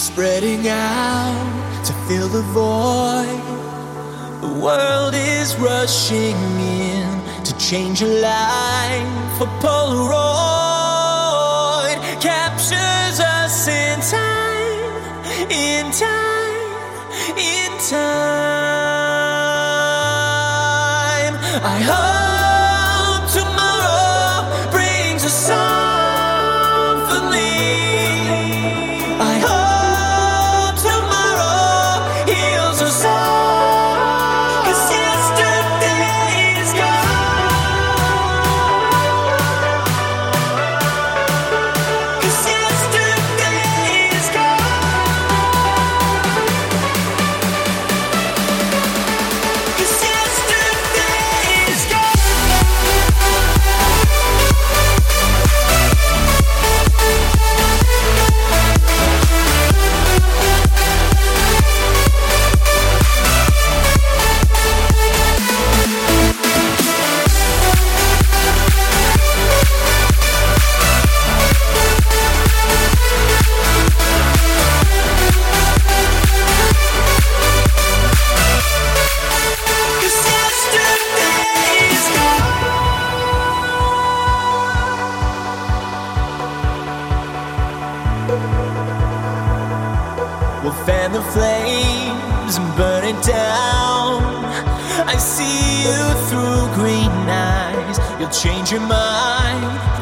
Spreading out to fill the void. The world is rushing in to change your life. A Polaroid captures us in time, in time, in time. I hope tomorrow brings a symphony. I We'll fan the flames and burn it down. I see you through green eyes. You'll change your mind.